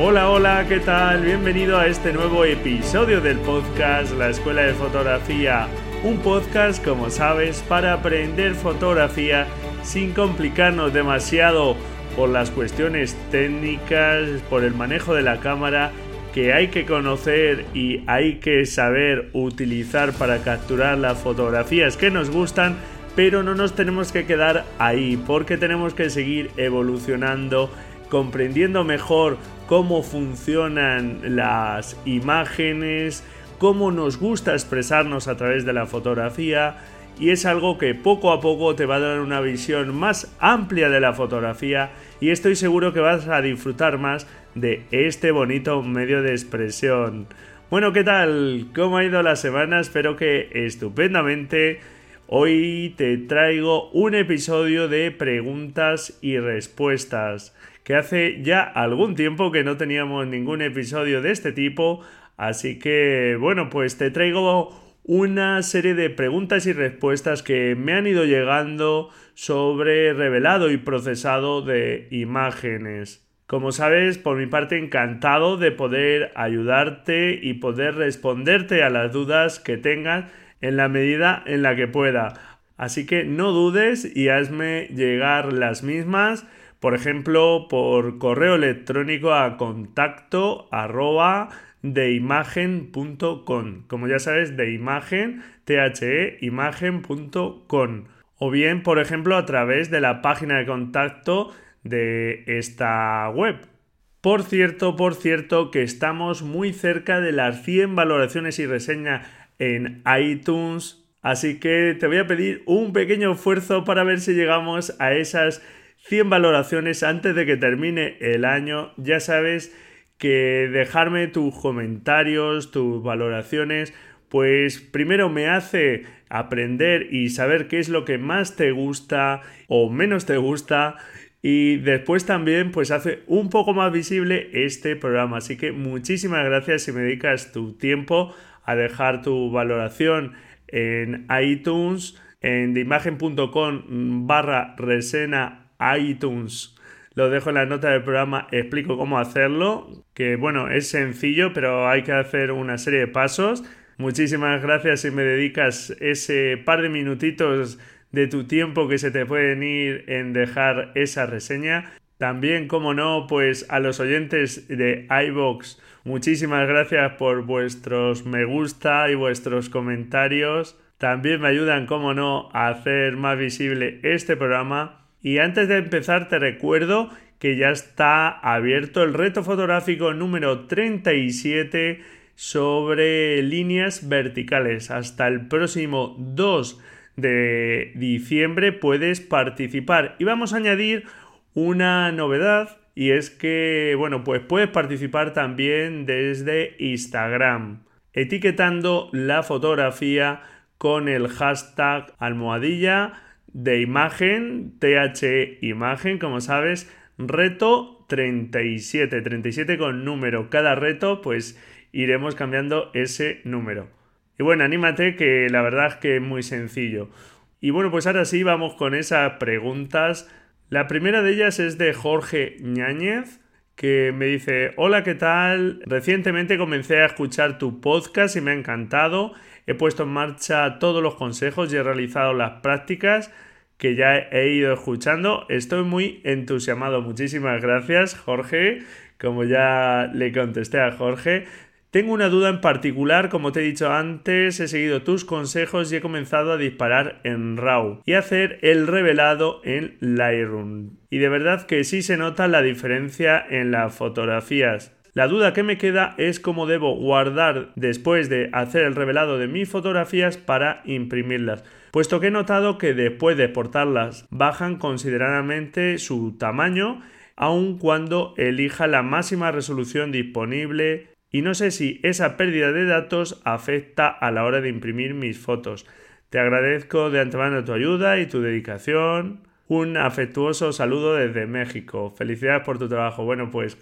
Hola, hola, ¿qué tal? Bienvenido a este nuevo episodio del podcast La Escuela de Fotografía. Un podcast, como sabes, para aprender fotografía sin complicarnos demasiado por las cuestiones técnicas, por el manejo de la cámara que hay que conocer y hay que saber utilizar para capturar las fotografías que nos gustan, pero no nos tenemos que quedar ahí porque tenemos que seguir evolucionando, comprendiendo mejor cómo funcionan las imágenes, cómo nos gusta expresarnos a través de la fotografía y es algo que poco a poco te va a dar una visión más amplia de la fotografía y estoy seguro que vas a disfrutar más de este bonito medio de expresión. Bueno, ¿qué tal? ¿Cómo ha ido la semana? Espero que estupendamente. Hoy te traigo un episodio de preguntas y respuestas, que hace ya algún tiempo que no teníamos ningún episodio de este tipo, así que bueno, pues te traigo una serie de preguntas y respuestas que me han ido llegando sobre revelado y procesado de imágenes. Como sabes, por mi parte encantado de poder ayudarte y poder responderte a las dudas que tengas en la medida en la que pueda. Así que no dudes y hazme llegar las mismas, por ejemplo, por correo electrónico a contacto arroba deimagen.com. Como ya sabes, de imagen, the imagen.com. O bien, por ejemplo, a través de la página de contacto de esta web. Por cierto, por cierto, que estamos muy cerca de las 100 valoraciones y reseñas en iTunes, así que te voy a pedir un pequeño esfuerzo para ver si llegamos a esas 100 valoraciones antes de que termine el año. Ya sabes que dejarme tus comentarios, tus valoraciones, pues primero me hace aprender y saber qué es lo que más te gusta o menos te gusta y después también pues hace un poco más visible este programa. Así que muchísimas gracias si me dedicas tu tiempo a dejar tu valoración en iTunes, en deimagen.com barra resena iTunes. Lo dejo en la nota del programa, explico cómo hacerlo, que bueno, es sencillo, pero hay que hacer una serie de pasos. Muchísimas gracias si me dedicas ese par de minutitos de tu tiempo que se te pueden ir en dejar esa reseña. También, como no, pues a los oyentes de iBox, muchísimas gracias por vuestros me gusta y vuestros comentarios. También me ayudan, como no, a hacer más visible este programa. Y antes de empezar, te recuerdo que ya está abierto el reto fotográfico número 37 sobre líneas verticales. Hasta el próximo 2 de diciembre puedes participar. Y vamos a añadir una novedad y es que, bueno, pues puedes participar también desde Instagram, etiquetando la fotografía con el hashtag almohadilla de imagen, TH imagen, como sabes, reto 37, 37 con número. Cada reto, pues iremos cambiando ese número. Y bueno, anímate que la verdad es que es muy sencillo. Y bueno, pues ahora sí vamos con esas preguntas. La primera de ellas es de Jorge Ñáñez, que me dice, hola, ¿qué tal? Recientemente comencé a escuchar tu podcast y me ha encantado. He puesto en marcha todos los consejos y he realizado las prácticas que ya he ido escuchando. Estoy muy entusiasmado. Muchísimas gracias, Jorge. como ya le contesté a Jorge. Tengo una duda en particular, como te he dicho antes, he seguido tus consejos y he comenzado a disparar en RAW y hacer el revelado en Lightroom. Y de verdad que sí se nota la diferencia en las fotografías. La duda que me queda es cómo debo guardar después de hacer el revelado de mis fotografías para imprimirlas, puesto que he notado que después de exportarlas bajan considerablemente su tamaño aun cuando elija la máxima resolución disponible y no sé si esa pérdida de datos afecta a la hora de imprimir mis fotos. Te agradezco de antemano tu ayuda y tu dedicación. Un afectuoso saludo desde México. Felicidades por tu trabajo. Bueno, pues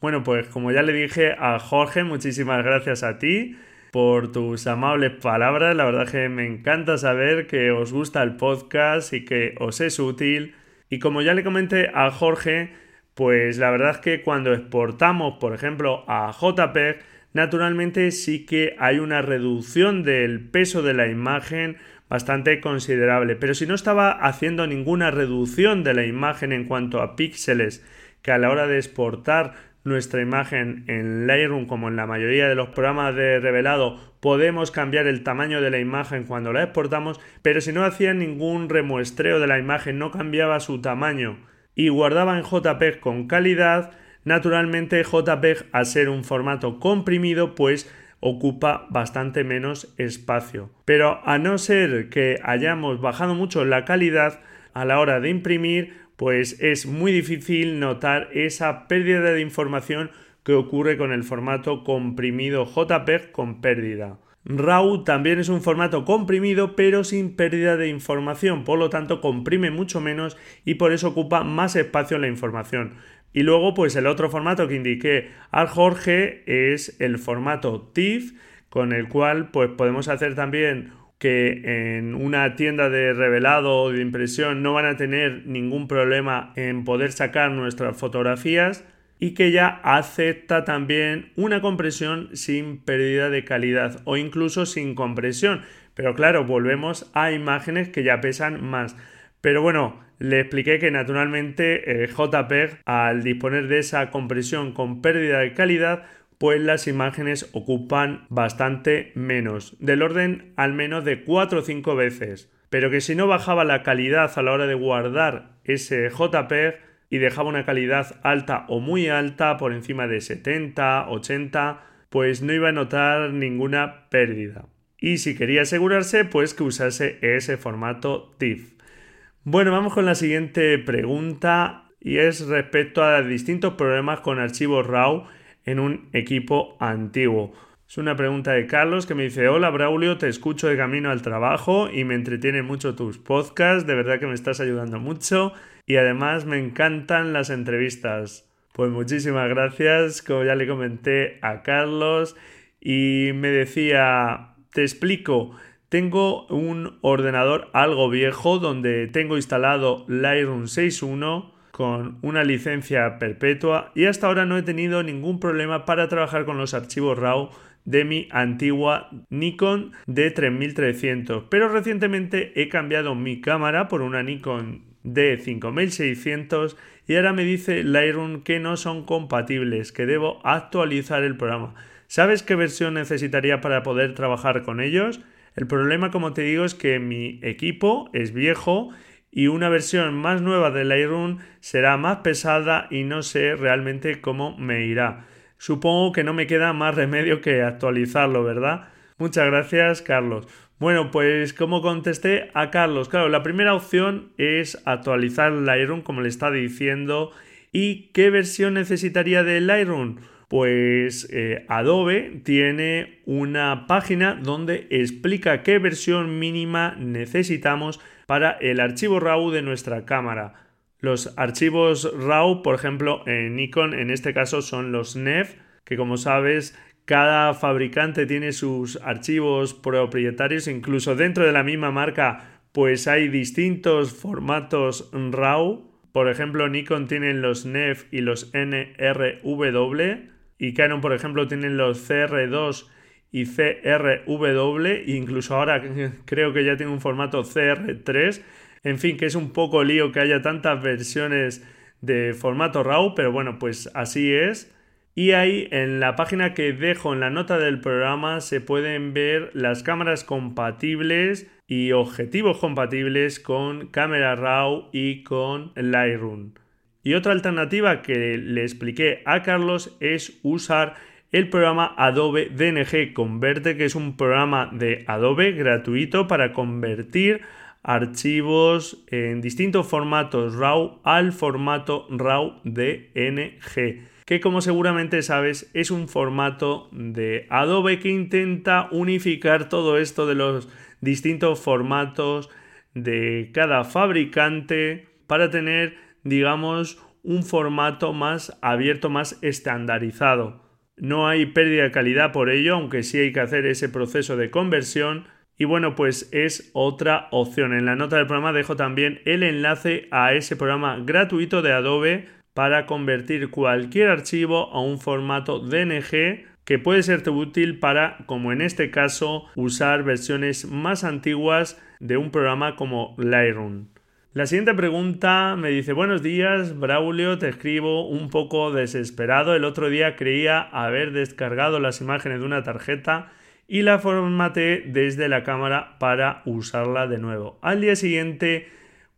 bueno, pues como ya le dije a Jorge, muchísimas gracias a ti por tus amables palabras. La verdad que me encanta saber que os gusta el podcast y que os es útil. Y como ya le comenté a Jorge, pues la verdad es que cuando exportamos, por ejemplo, a JPEG, naturalmente sí que hay una reducción del peso de la imagen bastante considerable. Pero si no estaba haciendo ninguna reducción de la imagen en cuanto a píxeles, que a la hora de exportar nuestra imagen en Lightroom, como en la mayoría de los programas de revelado, podemos cambiar el tamaño de la imagen cuando la exportamos, pero si no hacía ningún remuestreo de la imagen, no cambiaba su tamaño y guardaba en JPEG con calidad, naturalmente JPEG al ser un formato comprimido pues ocupa bastante menos espacio. Pero a no ser que hayamos bajado mucho la calidad a la hora de imprimir, pues es muy difícil notar esa pérdida de información que ocurre con el formato comprimido JPEG con pérdida. RAW también es un formato comprimido pero sin pérdida de información, por lo tanto comprime mucho menos y por eso ocupa más espacio en la información. Y luego pues el otro formato que indiqué al Jorge es el formato TIFF con el cual pues podemos hacer también que en una tienda de revelado o de impresión no van a tener ningún problema en poder sacar nuestras fotografías y que ya acepta también una compresión sin pérdida de calidad o incluso sin compresión. Pero claro, volvemos a imágenes que ya pesan más. Pero bueno, le expliqué que naturalmente eh, JPEG al disponer de esa compresión con pérdida de calidad, pues las imágenes ocupan bastante menos, del orden al menos de 4 o 5 veces. Pero que si no bajaba la calidad a la hora de guardar ese JPEG, y dejaba una calidad alta o muy alta, por encima de 70, 80, pues no iba a notar ninguna pérdida. Y si quería asegurarse, pues que usase ese formato TIFF. Bueno, vamos con la siguiente pregunta y es respecto a distintos problemas con archivos RAW en un equipo antiguo. Es una pregunta de Carlos que me dice, hola Braulio, te escucho de camino al trabajo y me entretienen mucho tus podcasts, de verdad que me estás ayudando mucho y además me encantan las entrevistas. Pues muchísimas gracias, como ya le comenté a Carlos y me decía, te explico, tengo un ordenador algo viejo donde tengo instalado Lightroom 6.1 con una licencia perpetua y hasta ahora no he tenido ningún problema para trabajar con los archivos RAW de mi antigua Nikon D3300 pero recientemente he cambiado mi cámara por una Nikon de 5600 y ahora me dice Lightroom que no son compatibles, que debo actualizar el programa. ¿Sabes qué versión necesitaría para poder trabajar con ellos? El problema, como te digo, es que mi equipo es viejo y una versión más nueva de Lightroom será más pesada y no sé realmente cómo me irá. Supongo que no me queda más remedio que actualizarlo, ¿verdad? Muchas gracias, Carlos. Bueno, pues como contesté a Carlos, claro, la primera opción es actualizar Lightroom como le está diciendo. ¿Y qué versión necesitaría de Lightroom? Pues eh, Adobe tiene una página donde explica qué versión mínima necesitamos para el archivo RAW de nuestra cámara. Los archivos RAW, por ejemplo, en Nikon, en este caso son los NEF, que como sabes cada fabricante tiene sus archivos propietarios, incluso dentro de la misma marca, pues hay distintos formatos RAW. Por ejemplo, Nikon tiene los NEF y los NRW y Canon, por ejemplo, tienen los CR2 y CRW, e incluso ahora creo que ya tiene un formato CR3. En fin, que es un poco lío que haya tantas versiones de formato RAW, pero bueno, pues así es. Y ahí en la página que dejo en la nota del programa se pueden ver las cámaras compatibles y objetivos compatibles con cámara RAW y con Lightroom. Y otra alternativa que le expliqué a Carlos es usar el programa Adobe DNG Converte, que es un programa de Adobe gratuito para convertir archivos en distintos formatos RAW al formato RAW DNG, que como seguramente sabes es un formato de Adobe que intenta unificar todo esto de los distintos formatos de cada fabricante para tener, digamos, un formato más abierto, más estandarizado. No hay pérdida de calidad por ello, aunque sí hay que hacer ese proceso de conversión. Y bueno, pues es otra opción. En la nota del programa dejo también el enlace a ese programa gratuito de Adobe para convertir cualquier archivo a un formato DNG que puede serte útil para, como en este caso, usar versiones más antiguas de un programa como Lightroom. La siguiente pregunta me dice, buenos días, Braulio, te escribo un poco desesperado. El otro día creía haber descargado las imágenes de una tarjeta y la formateé desde la cámara para usarla de nuevo. Al día siguiente,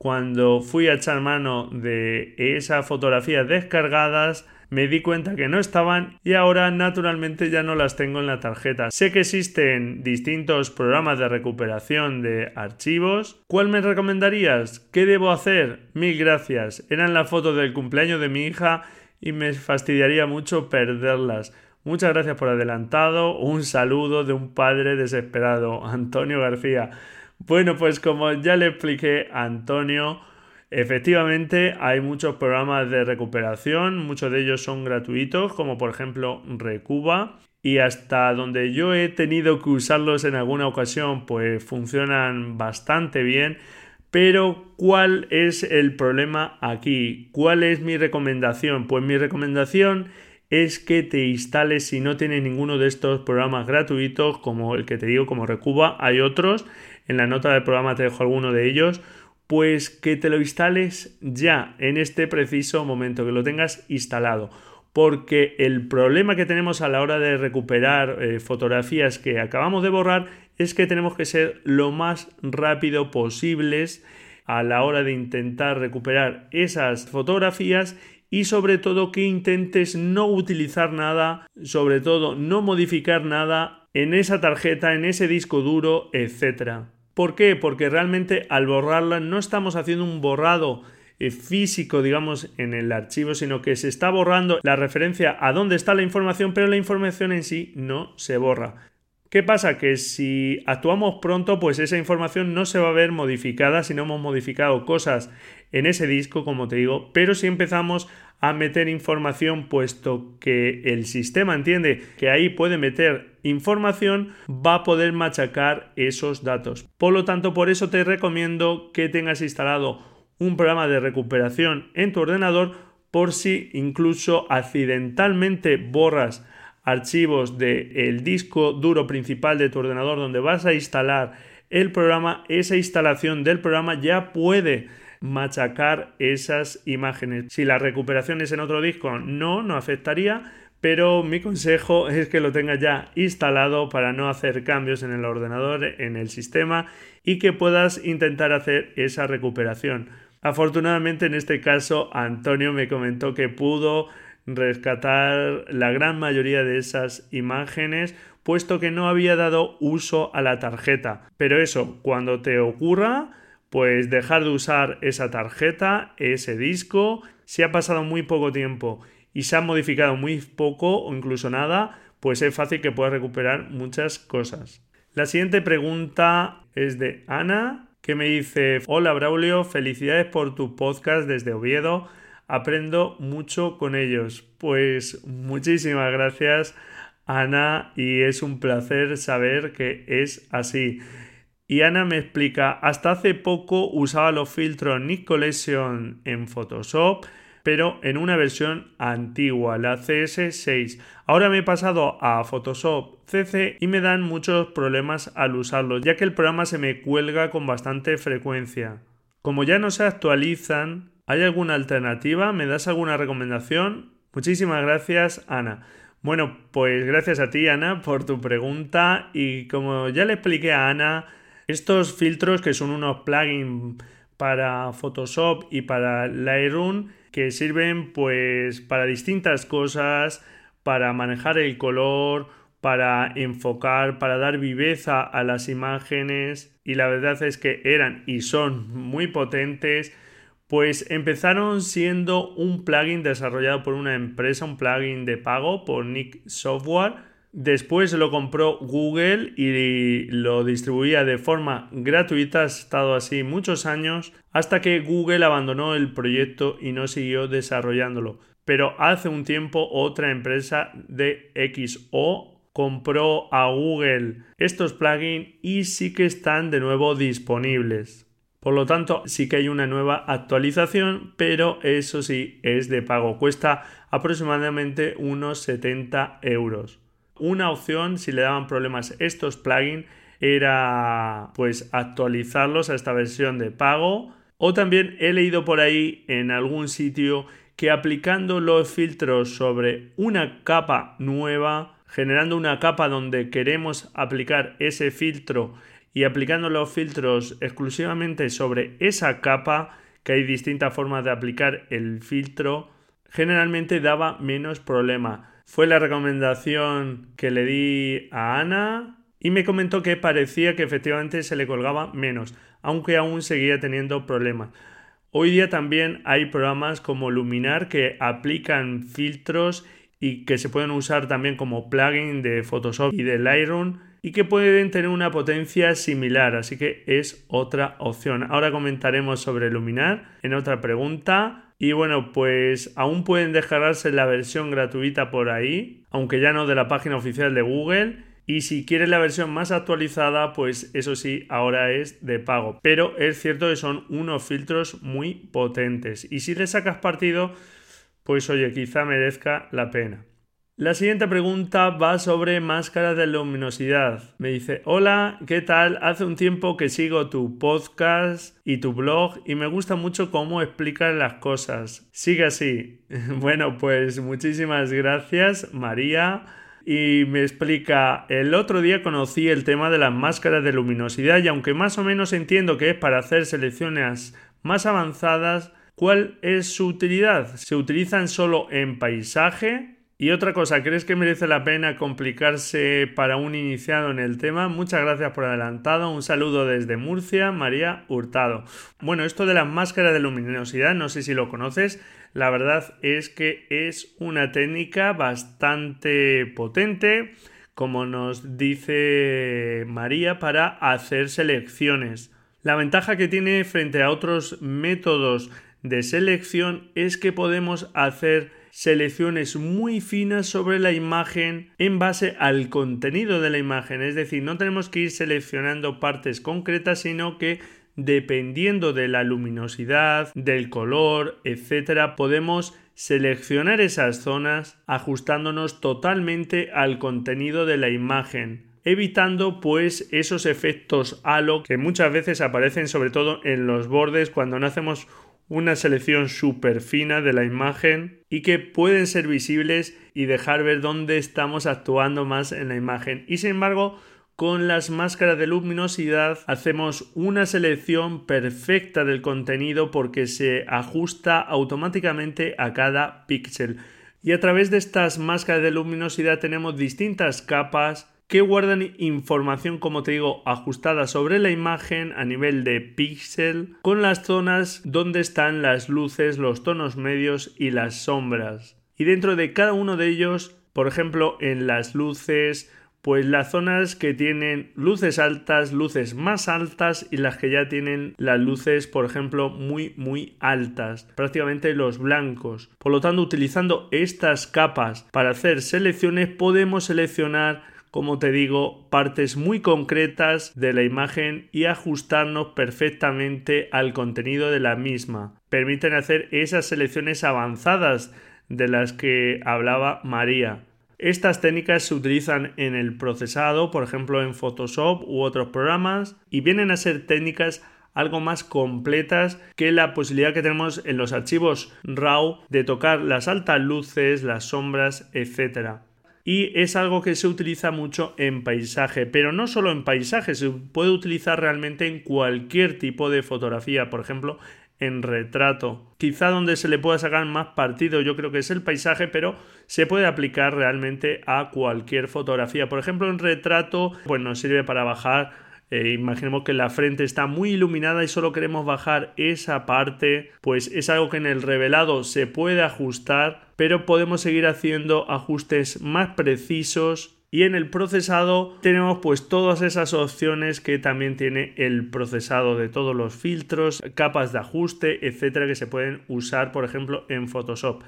cuando fui a echar mano de esas fotografías descargadas, me di cuenta que no estaban y ahora naturalmente ya no las tengo en la tarjeta. Sé que existen distintos programas de recuperación de archivos. ¿Cuál me recomendarías? ¿Qué debo hacer? Mil gracias. Eran las fotos del cumpleaños de mi hija y me fastidiaría mucho perderlas. Muchas gracias por adelantado. Un saludo de un padre desesperado, Antonio García. Bueno, pues como ya le expliqué a Antonio, Efectivamente, hay muchos programas de recuperación, muchos de ellos son gratuitos, como por ejemplo Recuba, y hasta donde yo he tenido que usarlos en alguna ocasión, pues funcionan bastante bien. Pero, ¿cuál es el problema aquí? ¿Cuál es mi recomendación? Pues mi recomendación es que te instales si no tienes ninguno de estos programas gratuitos, como el que te digo, como Recuba, hay otros. En la nota del programa te dejo alguno de ellos pues que te lo instales ya en este preciso momento, que lo tengas instalado. Porque el problema que tenemos a la hora de recuperar eh, fotografías que acabamos de borrar es que tenemos que ser lo más rápido posibles a la hora de intentar recuperar esas fotografías y sobre todo que intentes no utilizar nada, sobre todo no modificar nada en esa tarjeta, en ese disco duro, etcétera. ¿Por qué? Porque realmente al borrarla no estamos haciendo un borrado eh, físico, digamos, en el archivo, sino que se está borrando la referencia a dónde está la información, pero la información en sí no se borra. ¿Qué pasa? Que si actuamos pronto, pues esa información no se va a ver modificada si no hemos modificado cosas en ese disco, como te digo, pero si empezamos a meter información, puesto que el sistema entiende que ahí puede meter información, va a poder machacar esos datos. Por lo tanto, por eso te recomiendo que tengas instalado un programa de recuperación en tu ordenador por si incluso accidentalmente borras archivos del disco duro principal de tu ordenador donde vas a instalar el programa, esa instalación del programa ya puede machacar esas imágenes. Si la recuperación es en otro disco, no, no afectaría, pero mi consejo es que lo tengas ya instalado para no hacer cambios en el ordenador, en el sistema y que puedas intentar hacer esa recuperación. Afortunadamente en este caso Antonio me comentó que pudo rescatar la gran mayoría de esas imágenes puesto que no había dado uso a la tarjeta. Pero eso, cuando te ocurra, pues dejar de usar esa tarjeta, ese disco, si ha pasado muy poco tiempo y se ha modificado muy poco o incluso nada, pues es fácil que puedas recuperar muchas cosas. La siguiente pregunta es de Ana, que me dice, hola Braulio, felicidades por tu podcast desde Oviedo aprendo mucho con ellos. Pues muchísimas gracias Ana y es un placer saber que es así. Y Ana me explica, hasta hace poco usaba los filtros Nick Collection en Photoshop, pero en una versión antigua, la CS6. Ahora me he pasado a Photoshop CC y me dan muchos problemas al usarlo, ya que el programa se me cuelga con bastante frecuencia. Como ya no se actualizan, ¿Hay alguna alternativa? ¿Me das alguna recomendación? Muchísimas gracias, Ana. Bueno, pues gracias a ti, Ana, por tu pregunta. Y como ya le expliqué a Ana, estos filtros que son unos plugins para Photoshop y para Lightroom que sirven pues para distintas cosas, para manejar el color, para enfocar, para dar viveza a las imágenes y la verdad es que eran y son muy potentes pues empezaron siendo un plugin desarrollado por una empresa, un plugin de pago por Nick Software. Después lo compró Google y lo distribuía de forma gratuita. Ha estado así muchos años hasta que Google abandonó el proyecto y no siguió desarrollándolo. Pero hace un tiempo otra empresa de XO compró a Google estos plugins y sí que están de nuevo disponibles. Por lo tanto, sí que hay una nueva actualización, pero eso sí es de pago. Cuesta aproximadamente unos 70 euros. Una opción, si le daban problemas estos plugins, era pues actualizarlos a esta versión de pago. O también he leído por ahí en algún sitio que aplicando los filtros sobre una capa nueva, generando una capa donde queremos aplicar ese filtro y aplicando los filtros exclusivamente sobre esa capa, que hay distintas formas de aplicar el filtro, generalmente daba menos problema. Fue la recomendación que le di a Ana y me comentó que parecía que efectivamente se le colgaba menos, aunque aún seguía teniendo problemas. Hoy día también hay programas como Luminar que aplican filtros y que se pueden usar también como plugin de Photoshop y de Lightroom y que pueden tener una potencia similar, así que es otra opción. Ahora comentaremos sobre Luminar en otra pregunta. Y bueno, pues aún pueden descargarse la versión gratuita por ahí, aunque ya no de la página oficial de Google. Y si quieres la versión más actualizada, pues eso sí, ahora es de pago. Pero es cierto que son unos filtros muy potentes. Y si le sacas partido, pues oye, quizá merezca la pena. La siguiente pregunta va sobre máscaras de luminosidad. Me dice, hola, ¿qué tal? Hace un tiempo que sigo tu podcast y tu blog y me gusta mucho cómo explicas las cosas. Sigue así. bueno, pues muchísimas gracias, María. Y me explica, el otro día conocí el tema de las máscaras de luminosidad y aunque más o menos entiendo que es para hacer selecciones más avanzadas, ¿cuál es su utilidad? ¿Se utilizan solo en paisaje? Y otra cosa, ¿crees que merece la pena complicarse para un iniciado en el tema? Muchas gracias por adelantado. Un saludo desde Murcia, María Hurtado. Bueno, esto de las máscaras de luminosidad, no sé si lo conoces. La verdad es que es una técnica bastante potente, como nos dice María, para hacer selecciones. La ventaja que tiene frente a otros métodos de selección es que podemos hacer selecciones muy finas sobre la imagen en base al contenido de la imagen. Es decir, no tenemos que ir seleccionando partes concretas, sino que dependiendo de la luminosidad, del color, etcétera, podemos seleccionar esas zonas ajustándonos totalmente al contenido de la imagen evitando pues esos efectos halo que muchas veces aparecen sobre todo en los bordes cuando no hacemos una selección súper fina de la imagen y que pueden ser visibles y dejar ver dónde estamos actuando más en la imagen. Y sin embargo, con las máscaras de luminosidad hacemos una selección perfecta del contenido porque se ajusta automáticamente a cada píxel. Y a través de estas máscaras de luminosidad tenemos distintas capas que guardan información, como te digo, ajustada sobre la imagen a nivel de píxel con las zonas donde están las luces, los tonos medios y las sombras. Y dentro de cada uno de ellos, por ejemplo, en las luces, pues las zonas que tienen luces altas, luces más altas y las que ya tienen las luces, por ejemplo, muy muy altas, prácticamente los blancos. Por lo tanto, utilizando estas capas para hacer selecciones podemos seleccionar como te digo, partes muy concretas de la imagen y ajustarnos perfectamente al contenido de la misma. Permiten hacer esas selecciones avanzadas de las que hablaba María. Estas técnicas se utilizan en el procesado, por ejemplo en Photoshop u otros programas, y vienen a ser técnicas algo más completas que la posibilidad que tenemos en los archivos RAW de tocar las altas luces, las sombras, etc. Y es algo que se utiliza mucho en paisaje, pero no solo en paisaje, se puede utilizar realmente en cualquier tipo de fotografía, por ejemplo, en retrato. Quizá donde se le pueda sacar más partido yo creo que es el paisaje, pero se puede aplicar realmente a cualquier fotografía. Por ejemplo, en retrato, pues nos sirve para bajar eh, imaginemos que la frente está muy iluminada y solo queremos bajar esa parte, pues es algo que en el revelado se puede ajustar, pero podemos seguir haciendo ajustes más precisos y en el procesado tenemos pues todas esas opciones que también tiene el procesado de todos los filtros, capas de ajuste, etcétera, que se pueden usar, por ejemplo, en Photoshop.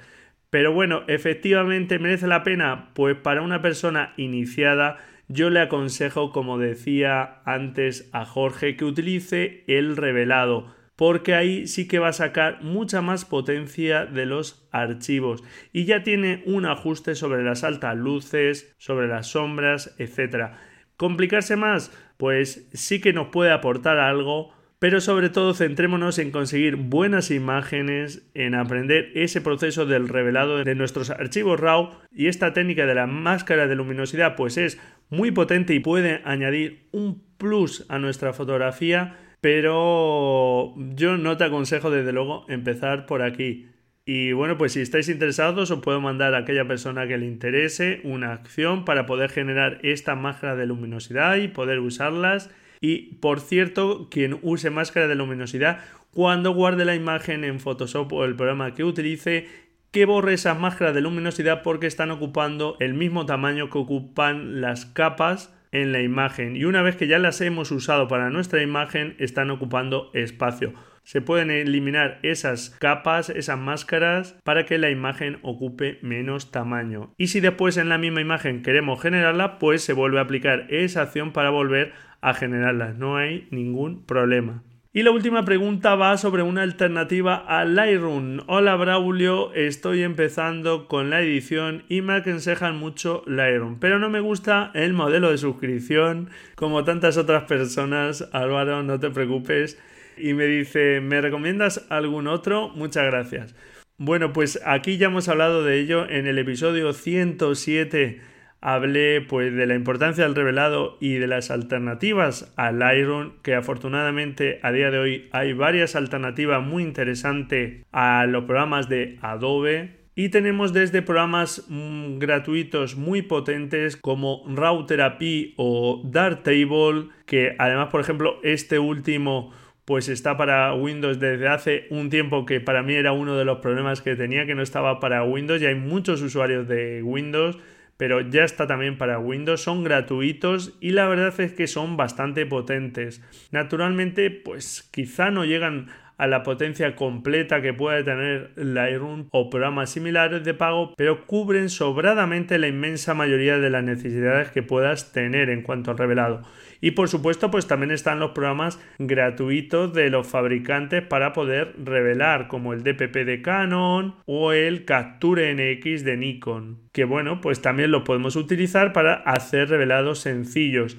Pero bueno, efectivamente merece la pena, pues para una persona iniciada yo le aconsejo, como decía antes a Jorge, que utilice el revelado, porque ahí sí que va a sacar mucha más potencia de los archivos y ya tiene un ajuste sobre las altas luces, sobre las sombras, etc. ¿Complicarse más? Pues sí que nos puede aportar algo, pero sobre todo centrémonos en conseguir buenas imágenes, en aprender ese proceso del revelado de nuestros archivos RAW y esta técnica de la máscara de luminosidad pues es muy potente y puede añadir un plus a nuestra fotografía, pero yo no te aconsejo desde luego empezar por aquí. Y bueno, pues si estáis interesados os puedo mandar a aquella persona que le interese una acción para poder generar esta máscara de luminosidad y poder usarlas y por cierto, quien use máscara de luminosidad, cuando guarde la imagen en Photoshop o el programa que utilice, que borre esas máscaras de luminosidad porque están ocupando el mismo tamaño que ocupan las capas en la imagen y una vez que ya las hemos usado para nuestra imagen están ocupando espacio. Se pueden eliminar esas capas, esas máscaras para que la imagen ocupe menos tamaño. Y si después en la misma imagen queremos generarla, pues se vuelve a aplicar esa acción para volver a generarlas, no hay ningún problema. Y la última pregunta va sobre una alternativa a Lightroom. Hola Braulio, estoy empezando con la edición y me aconsejan mucho Lightroom, pero no me gusta el modelo de suscripción como tantas otras personas. Álvaro, no te preocupes. Y me dice, ¿me recomiendas algún otro? Muchas gracias. Bueno, pues aquí ya hemos hablado de ello en el episodio 107 hablé pues de la importancia del revelado y de las alternativas al Iron, que afortunadamente a día de hoy hay varias alternativas muy interesantes a los programas de Adobe. Y tenemos desde programas mm, gratuitos muy potentes como Raw Therapy o Darktable, que además, por ejemplo, este último pues está para Windows desde hace un tiempo que para mí era uno de los problemas que tenía que no estaba para Windows y hay muchos usuarios de Windows pero ya está también para Windows, son gratuitos y la verdad es que son bastante potentes. Naturalmente, pues quizá no llegan a la potencia completa que puede tener Lightroom o programas similares de pago, pero cubren sobradamente la inmensa mayoría de las necesidades que puedas tener en cuanto al revelado. Y por supuesto, pues también están los programas gratuitos de los fabricantes para poder revelar, como el DPP de Canon o el Capture NX de Nikon, que bueno, pues también lo podemos utilizar para hacer revelados sencillos.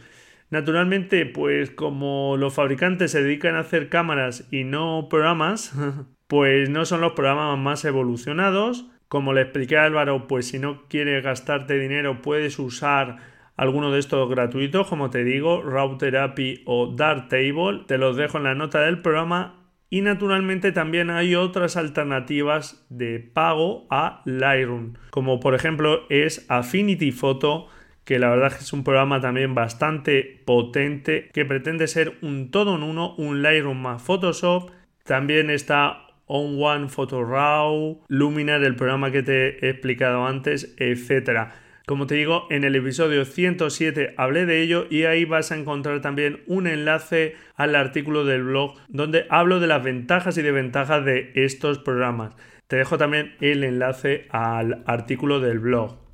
Naturalmente, pues como los fabricantes se dedican a hacer cámaras y no programas, pues no son los programas más evolucionados. Como le expliqué a Álvaro, pues si no quieres gastarte dinero puedes usar alguno de estos gratuitos, como te digo, Raw Therapy o Darktable. Te los dejo en la nota del programa. Y naturalmente también hay otras alternativas de pago a Lightroom, como por ejemplo es Affinity Photo que la verdad es un programa también bastante potente que pretende ser un todo en uno, un Lightroom más Photoshop. También está On One Photo Raw, Luminar, el programa que te he explicado antes, etcétera. Como te digo, en el episodio 107 hablé de ello y ahí vas a encontrar también un enlace al artículo del blog donde hablo de las ventajas y desventajas de estos programas. Te dejo también el enlace al artículo del blog.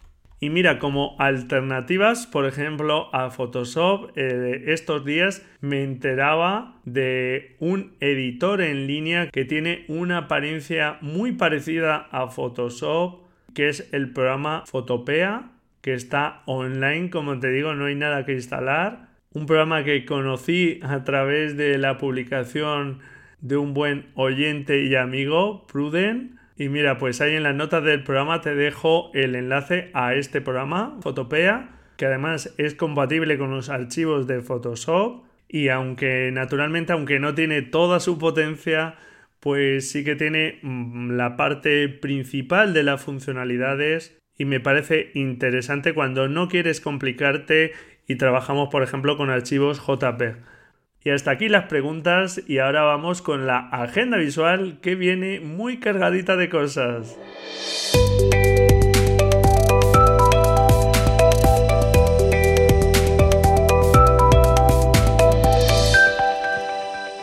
Y mira, como alternativas, por ejemplo, a Photoshop, eh, estos días me enteraba de un editor en línea que tiene una apariencia muy parecida a Photoshop, que es el programa Photopea, que está online, como te digo, no hay nada que instalar. un programa que conocí a través de la publicación de un buen oyente y amigo, Pruden. Y mira, pues ahí en las notas del programa te dejo el enlace a este programa, Fotopea, que además es compatible con los archivos de Photoshop. Y aunque naturalmente, aunque no tiene toda su potencia, pues sí que tiene mm, la parte principal de las funcionalidades y me parece interesante cuando no quieres complicarte y trabajamos por ejemplo con archivos JPEG. Y hasta aquí las preguntas y ahora vamos con la agenda visual que viene muy cargadita de cosas.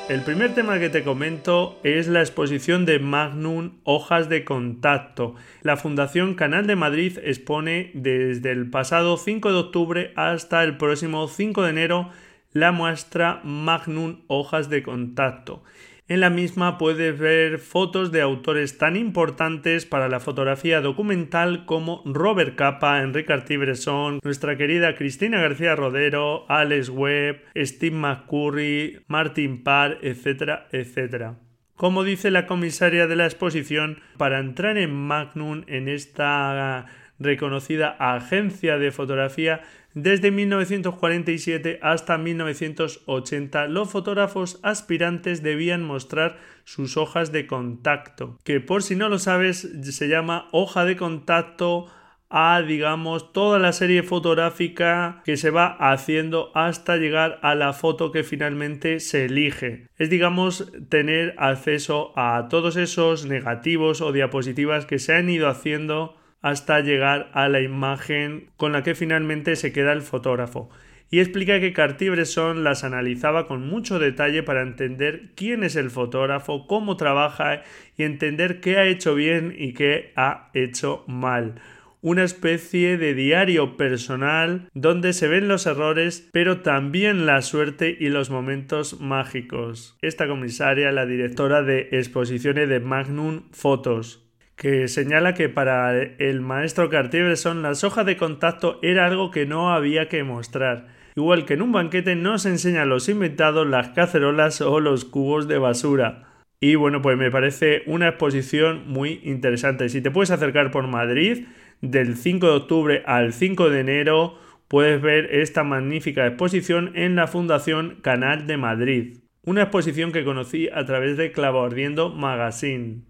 El primer tema que te comento es la exposición de Magnum Hojas de Contacto. La Fundación Canal de Madrid expone desde el pasado 5 de octubre hasta el próximo 5 de enero la muestra Magnum Hojas de Contacto. En la misma puedes ver fotos de autores tan importantes para la fotografía documental como Robert Capa, Enrique Artibresson, nuestra querida Cristina García Rodero, Alex Webb, Steve McCurry, Martin Parr, etcétera, etcétera. Como dice la comisaria de la exposición, para entrar en Magnum, en esta reconocida agencia de fotografía, desde 1947 hasta 1980 los fotógrafos aspirantes debían mostrar sus hojas de contacto, que por si no lo sabes se llama hoja de contacto a digamos toda la serie fotográfica que se va haciendo hasta llegar a la foto que finalmente se elige. Es digamos tener acceso a todos esos negativos o diapositivas que se han ido haciendo hasta llegar a la imagen con la que finalmente se queda el fotógrafo. Y explica que Cartier-Bresson las analizaba con mucho detalle para entender quién es el fotógrafo, cómo trabaja y entender qué ha hecho bien y qué ha hecho mal una especie de diario personal donde se ven los errores, pero también la suerte y los momentos mágicos. Esta comisaria, la directora de exposiciones de Magnum Fotos, que señala que para el maestro Cartier-Bresson las hojas de contacto era algo que no había que mostrar. Igual que en un banquete no se enseñan los inventados, las cacerolas o los cubos de basura. Y bueno, pues me parece una exposición muy interesante. Si te puedes acercar por Madrid, del 5 de octubre al 5 de enero, puedes ver esta magnífica exposición en la Fundación Canal de Madrid. Una exposición que conocí a través de Clavo Ardiendo Magazine.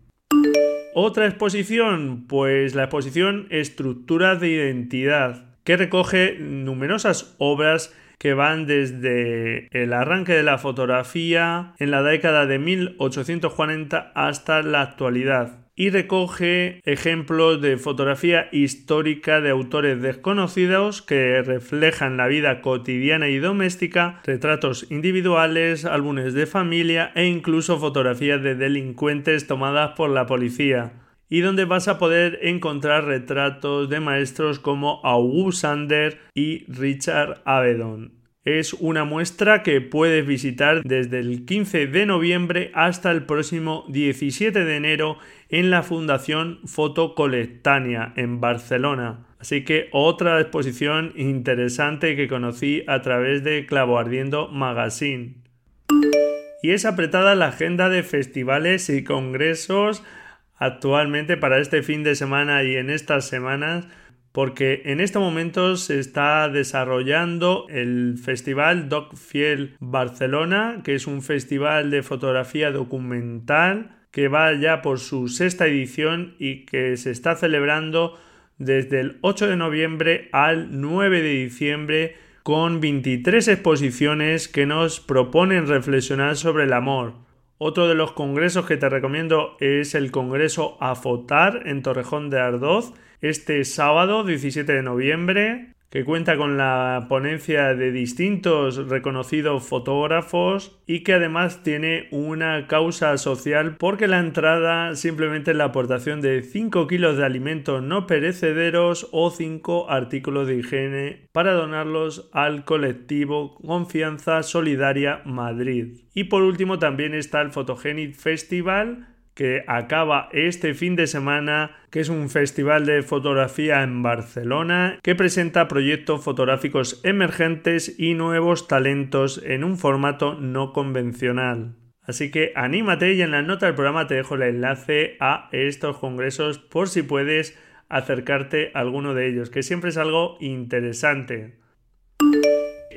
Otra exposición, pues la exposición Estructuras de Identidad, que recoge numerosas obras que van desde el arranque de la fotografía en la década de 1840 hasta la actualidad y recoge ejemplos de fotografía histórica de autores desconocidos que reflejan la vida cotidiana y doméstica, retratos individuales, álbumes de familia e incluso fotografías de delincuentes tomadas por la policía y donde vas a poder encontrar retratos de maestros como August Sander y Richard Avedon. Es una muestra que puedes visitar desde el 15 de noviembre hasta el próximo 17 de enero en la Fundación Fotocolectania en Barcelona. Así que otra exposición interesante que conocí a través de Clavo Ardiendo Magazine. Y es apretada la agenda de festivales y congresos actualmente para este fin de semana y en estas semanas porque en este momento se está desarrollando el Festival Doc Fiel Barcelona, que es un festival de fotografía documental que va ya por su sexta edición y que se está celebrando desde el 8 de noviembre al 9 de diciembre con 23 exposiciones que nos proponen reflexionar sobre el amor. Otro de los congresos que te recomiendo es el Congreso AFOTAR en Torrejón de Ardoz este sábado 17 de noviembre que cuenta con la ponencia de distintos reconocidos fotógrafos y que además tiene una causa social porque la entrada simplemente es la aportación de 5 kilos de alimentos no perecederos o 5 artículos de higiene para donarlos al colectivo Confianza Solidaria Madrid. Y por último también está el Photogenic Festival que acaba este fin de semana, que es un festival de fotografía en Barcelona, que presenta proyectos fotográficos emergentes y nuevos talentos en un formato no convencional. Así que anímate y en la nota del programa te dejo el enlace a estos congresos por si puedes acercarte a alguno de ellos, que siempre es algo interesante.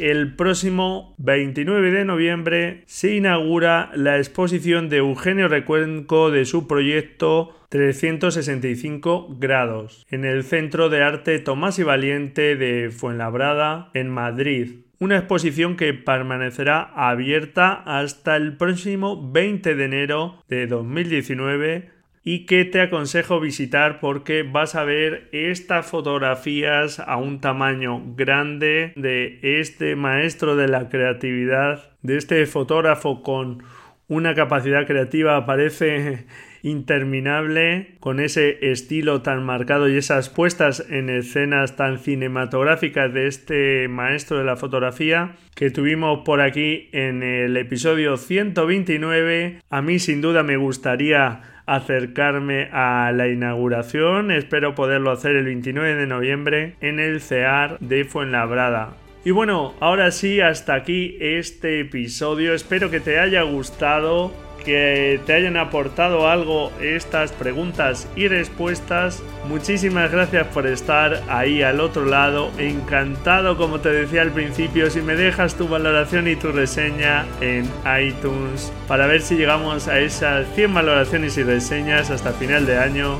El próximo 29 de noviembre se inaugura la exposición de Eugenio Recuenco de su proyecto 365 grados en el Centro de Arte Tomás y Valiente de Fuenlabrada en Madrid. Una exposición que permanecerá abierta hasta el próximo 20 de enero de 2019 y que te aconsejo visitar porque vas a ver estas fotografías a un tamaño grande de este maestro de la creatividad, de este fotógrafo con una capacidad creativa parece interminable, con ese estilo tan marcado y esas puestas en escenas tan cinematográficas de este maestro de la fotografía que tuvimos por aquí en el episodio 129. A mí sin duda me gustaría acercarme a la inauguración. Espero poderlo hacer el 29 de noviembre en el CEAR de Fuenlabrada. Y bueno, ahora sí, hasta aquí este episodio. Espero que te haya gustado que te hayan aportado algo estas preguntas y respuestas. Muchísimas gracias por estar ahí al otro lado. Encantado, como te decía al principio, si me dejas tu valoración y tu reseña en iTunes para ver si llegamos a esas 100 valoraciones y reseñas hasta final de año.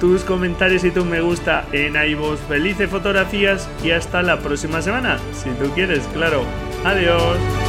Tus comentarios y tu me gusta en iVoox, felices fotografías y hasta la próxima semana, si tú quieres, claro. Adiós.